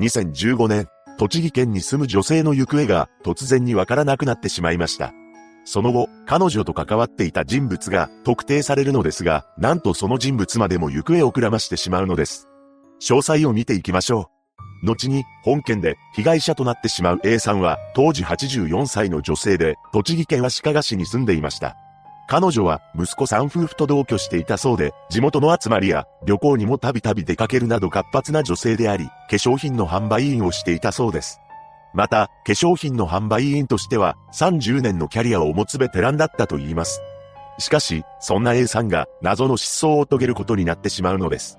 2015年、栃木県に住む女性の行方が突然にわからなくなってしまいました。その後、彼女と関わっていた人物が特定されるのですが、なんとその人物までも行方をくらましてしまうのです。詳細を見ていきましょう。後に、本件で被害者となってしまう A さんは、当時84歳の女性で、栃木県足利市に住んでいました。彼女は息子さん夫婦と同居していたそうで、地元の集まりや旅行にもたびたび出かけるなど活発な女性であり、化粧品の販売員をしていたそうです。また、化粧品の販売員としては30年のキャリアを持つベテランだったと言います。しかし、そんな A さんが謎の失踪を遂げることになってしまうのです。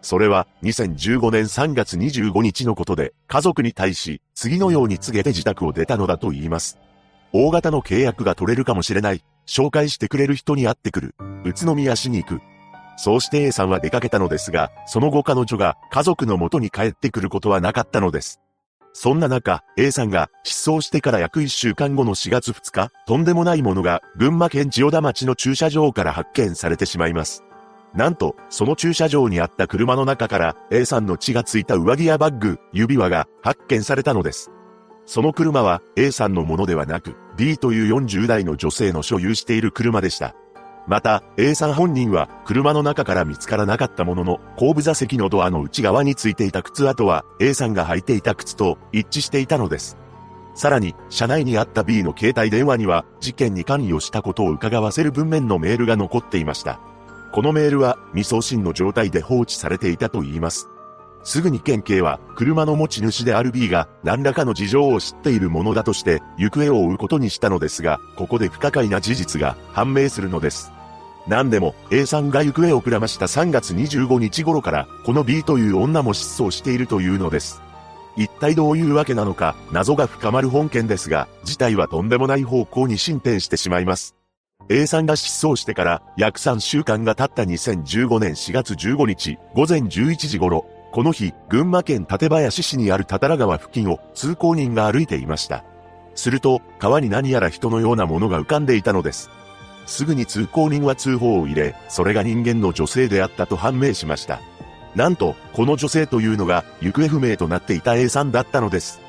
それは2015年3月25日のことで、家族に対し次のように告げて自宅を出たのだと言います。大型の契約が取れるかもしれない。紹介してくれる人に会ってくる。宇都宮市に行く。そうして A さんは出かけたのですが、その後彼女が家族の元に帰ってくることはなかったのです。そんな中、A さんが失踪してから約1週間後の4月2日、とんでもないものが群馬県千代田町の駐車場から発見されてしまいます。なんと、その駐車場にあった車の中から A さんの血がついた上着やバッグ、指輪が発見されたのです。その車は A さんのものではなく B という40代の女性の所有している車でした。また A さん本人は車の中から見つからなかったものの後部座席のドアの内側についていた靴跡は A さんが履いていた靴と一致していたのです。さらに、車内にあった B の携帯電話には、事件に関与したことを伺わせる文面のメールが残っていました。このメールは、未送信の状態で放置されていたと言います。すぐに県警は車の持ち主である B が何らかの事情を知っているものだとして行方を追うことにしたのですが、ここで不可解な事実が判明するのです。何でも A さんが行方をくらました3月25日頃からこの B という女も失踪しているというのです。一体どういうわけなのか謎が深まる本件ですが、事態はとんでもない方向に進展してしまいます。A さんが失踪してから約3週間が経った2015年4月15日午前11時頃、この日、群馬県館林市にあるタタラ川付近を通行人が歩いていました。すると、川に何やら人のようなものが浮かんでいたのです。すぐに通行人は通報を入れ、それが人間の女性であったと判明しました。なんと、この女性というのが行方不明となっていた A さんだったのです。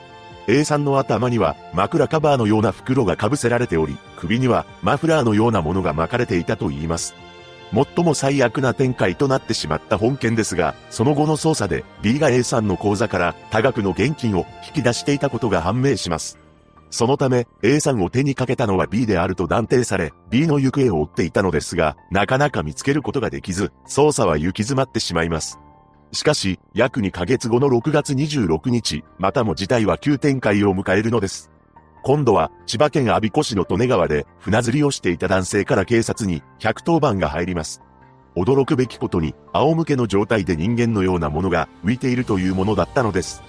A さんの頭には枕カバーのような袋が被せられており、首にはマフラーのようなものが巻かれていたと言います。最も最悪な展開となってしまった本件ですが、その後の捜査で B が A さんの口座から多額の現金を引き出していたことが判明します。そのため A さんを手にかけたのは B であると断定され、B の行方を追っていたのですが、なかなか見つけることができず、捜査は行き詰まってしまいます。しかし、約2ヶ月後の6月26日、またも事態は急展開を迎えるのです。今度は千葉県我孫子市の利根川で船釣りをしていた男性から警察に110番が入ります。驚くべきことに仰向けの状態で人間のようなものが浮いているというものだったのです。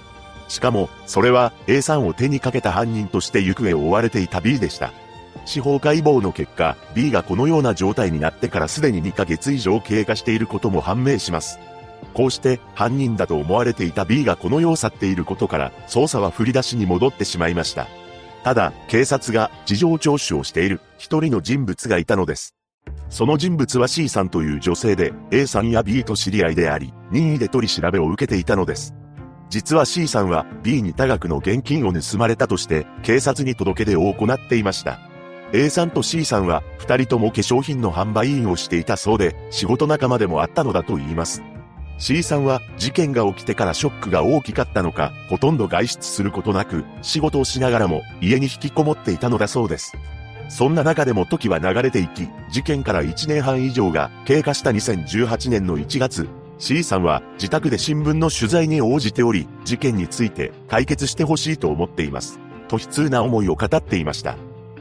しかも、それは A さんを手にかけた犯人として行方を追われていた B でした。司法解剖の結果、B がこのような状態になってからすでに2ヶ月以上経過していることも判明します。こうして犯人だと思われていた B がこの世を去っていることから捜査は振り出しに戻ってしまいました。ただ、警察が事情聴取をしている一人の人物がいたのです。その人物は C さんという女性で A さんや B と知り合いであり、任意で取り調べを受けていたのです。実は C さんは B に多額の現金を盗まれたとして警察に届け出を行っていました。A さんと C さんは二人とも化粧品の販売員をしていたそうで仕事仲間でもあったのだと言います。C さんは事件が起きてからショックが大きかったのか、ほとんど外出することなく、仕事をしながらも家に引きこもっていたのだそうです。そんな中でも時は流れていき、事件から1年半以上が経過した2018年の1月、C さんは自宅で新聞の取材に応じており、事件について解決してほしいと思っています。と悲痛な思いを語っていました。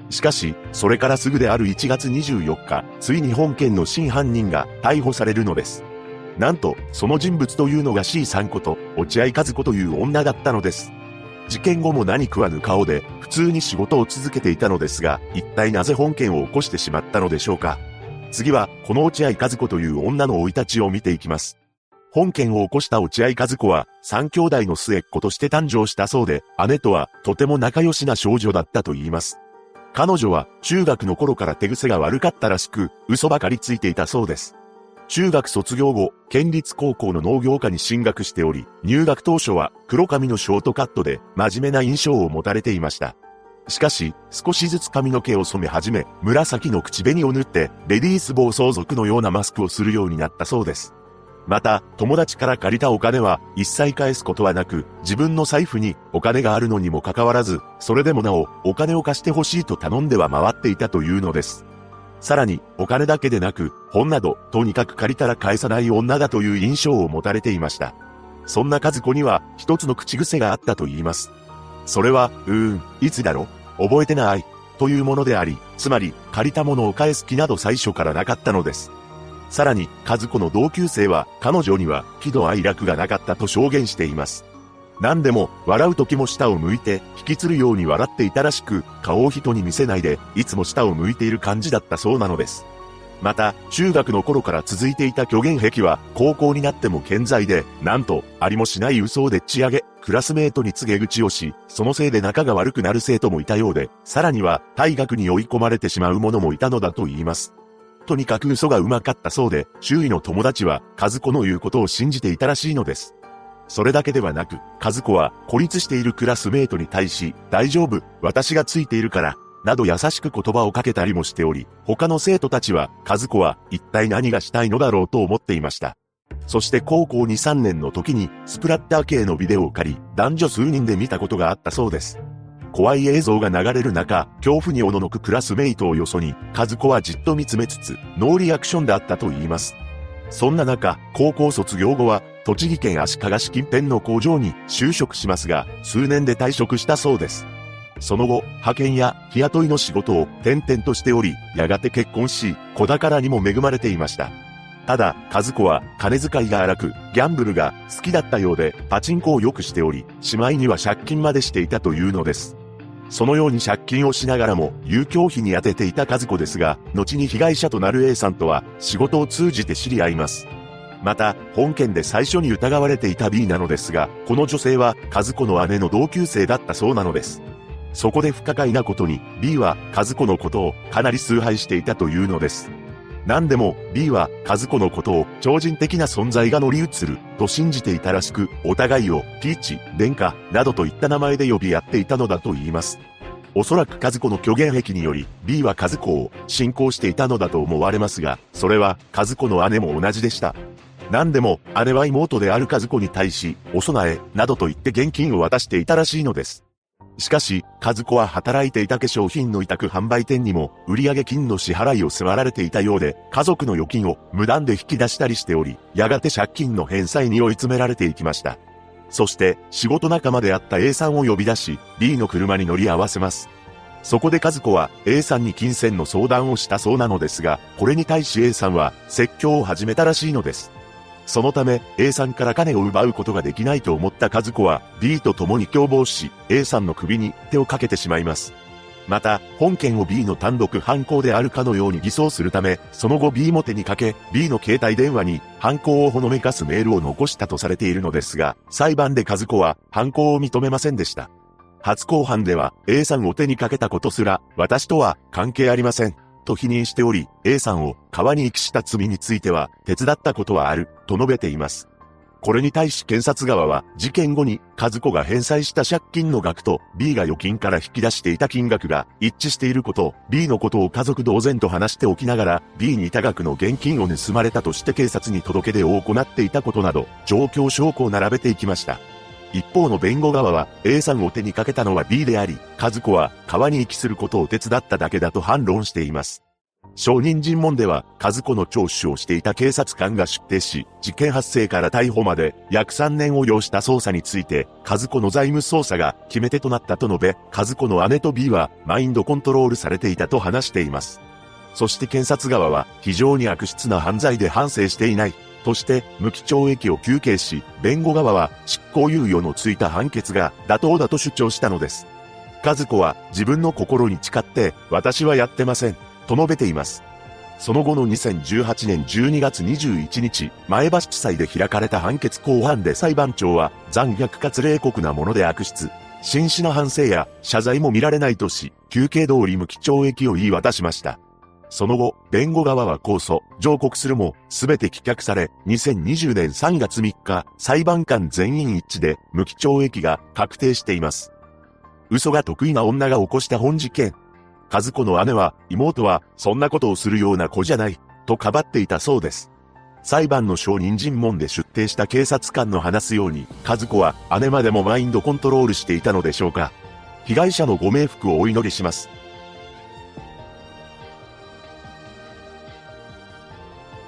しかし、それからすぐである1月24日、ついに本件の真犯人が逮捕されるのです。なんと、その人物というのが C さんこと、落合和子という女だったのです。事件後も何食わぬ顔で、普通に仕事を続けていたのですが、一体なぜ本件を起こしてしまったのでしょうか。次は、この落合和子という女の生い立ちを見ていきます。本件を起こした落合和子は、三兄弟の末っ子として誕生したそうで、姉とはとても仲良しな少女だったと言います。彼女は中学の頃から手癖が悪かったらしく、嘘ばかりついていたそうです。中学卒業後、県立高校の農業科に進学しており、入学当初は黒髪のショートカットで真面目な印象を持たれていました。しかし、少しずつ髪の毛を染め始め、紫の口紅を塗って、レディース暴走族のようなマスクをするようになったそうです。また、友達から借りたお金は一切返すことはなく、自分の財布にお金があるのにもかかわらず、それでもなお、お金を貸してほしいと頼んでは回っていたというのです。さらに、お金だけでなく、本など、とにかく借りたら返さない女だという印象を持たれていました。そんな和子には、一つの口癖があったと言います。それは、うーん、いつだろ覚えてない。というものであり、つまり、借りたものを返す気など最初からなかったのです。さらに、和子の同級生は、彼女には、喜怒哀楽がなかったと証言しています。何でも、笑う時も下を向いて、引きつるように笑っていたらしく、顔を人に見せないで、いつも下を向いている感じだったそうなのです。また、中学の頃から続いていた虚言癖は、高校になっても健在で、なんと、ありもしない嘘をでっち上げ、クラスメートに告げ口をし、そのせいで仲が悪くなる生徒もいたようで、さらには、退学に追い込まれてしまう者もいたのだと言います。とにかく嘘がうまかったそうで、周囲の友達は、和子の言うことを信じていたらしいのです。それだけではなく、和子は孤立しているクラスメートに対し、大丈夫、私がついているから、など優しく言葉をかけたりもしており、他の生徒たちは、和子は一体何がしたいのだろうと思っていました。そして高校2、3年の時に、スプラッター系のビデオを借り、男女数人で見たことがあったそうです。怖い映像が流れる中、恐怖におののくクラスメイトをよそに、和子はじっと見つめつつ、ノーリアクションであったと言います。そんな中、高校卒業後は、栃木県足利市近辺の工場に就職しますが、数年で退職したそうです。その後、派遣や日雇いの仕事を転々としており、やがて結婚し、子宝にも恵まれていました。ただ、和子は金遣いが荒く、ギャンブルが好きだったようで、パチンコをよくしており、しまいには借金までしていたというのです。そのように借金をしながらも、遊興費に充てていた和子ですが、後に被害者となる A さんとは、仕事を通じて知り合います。また、本件で最初に疑われていた B なのですが、この女性は、和子の姉の同級生だったそうなのです。そこで不可解なことに、B は、和子のことを、かなり崇拝していたというのです。何でも B は和子のことを超人的な存在が乗り移ると信じていたらしく、お互いをピーチ、殿下などといった名前で呼び合っていたのだと言います。おそらく和子の虚言癖により B は和子を信仰していたのだと思われますが、それは和子の姉も同じでした。何でも姉は妹である和子に対し、お供えなどと言って現金を渡していたらしいのです。しかし、和子は働いていた化粧品の委託販売店にも、売上金の支払いを迫られていたようで、家族の預金を無断で引き出したりしており、やがて借金の返済に追い詰められていきました。そして、仕事仲間であった A さんを呼び出し、B の車に乗り合わせます。そこで和子は A さんに金銭の相談をしたそうなのですが、これに対し A さんは説教を始めたらしいのです。そのため A さんから金を奪うことができないと思った和子は B と共に共謀し A さんの首に手をかけてしまいます。また、本件を B の単独犯行であるかのように偽装するため、その後 B も手にかけ、B の携帯電話に犯行をほのめかすメールを残したとされているのですが、裁判で和子は犯行を認めませんでした。初公判では A さんを手にかけたことすら、私とは関係ありません。と否認しており、A さんを川に遺棄した罪については、手伝ったことはある、と述べています。これに対し検察側は、事件後に、和子が返済した借金の額と、B が預金から引き出していた金額が一致していること、B のことを家族同然と話しておきながら、B に多額の現金を盗まれたとして警察に届け出を行っていたことなど、状況証拠を並べていきました。一方の弁護側は A さんを手にかけたのは B であり、和子は川に遺棄することを手伝っただけだと反論しています。証人尋問では、和子の聴取をしていた警察官が出廷し、事件発生から逮捕まで約3年を要した捜査について、和子の財務捜査が決め手となったと述べ、和子の姉と B はマインドコントロールされていたと話しています。そして検察側は非常に悪質な犯罪で反省していないとして無期懲役を求刑し、弁護側は執行猶予のついた判決が妥当だと主張したのです。和子は自分の心に誓って私はやってませんと述べています。その後の2018年12月21日、前橋地裁で開かれた判決公判で裁判長は残虐かつ冷酷なもので悪質、真摯な反省や謝罪も見られないとし、休憩通り無期懲役を言い渡しました。その後、弁護側は控訴、上告するも、すべて棄却され、2020年3月3日、裁判官全員一致で、無期懲役が確定しています。嘘が得意な女が起こした本事件。和子の姉は、妹は、そんなことをするような子じゃない、とかばっていたそうです。裁判の証人尋問で出廷した警察官の話すように、和子は姉までもマインドコントロールしていたのでしょうか。被害者のご冥福をお祈りします。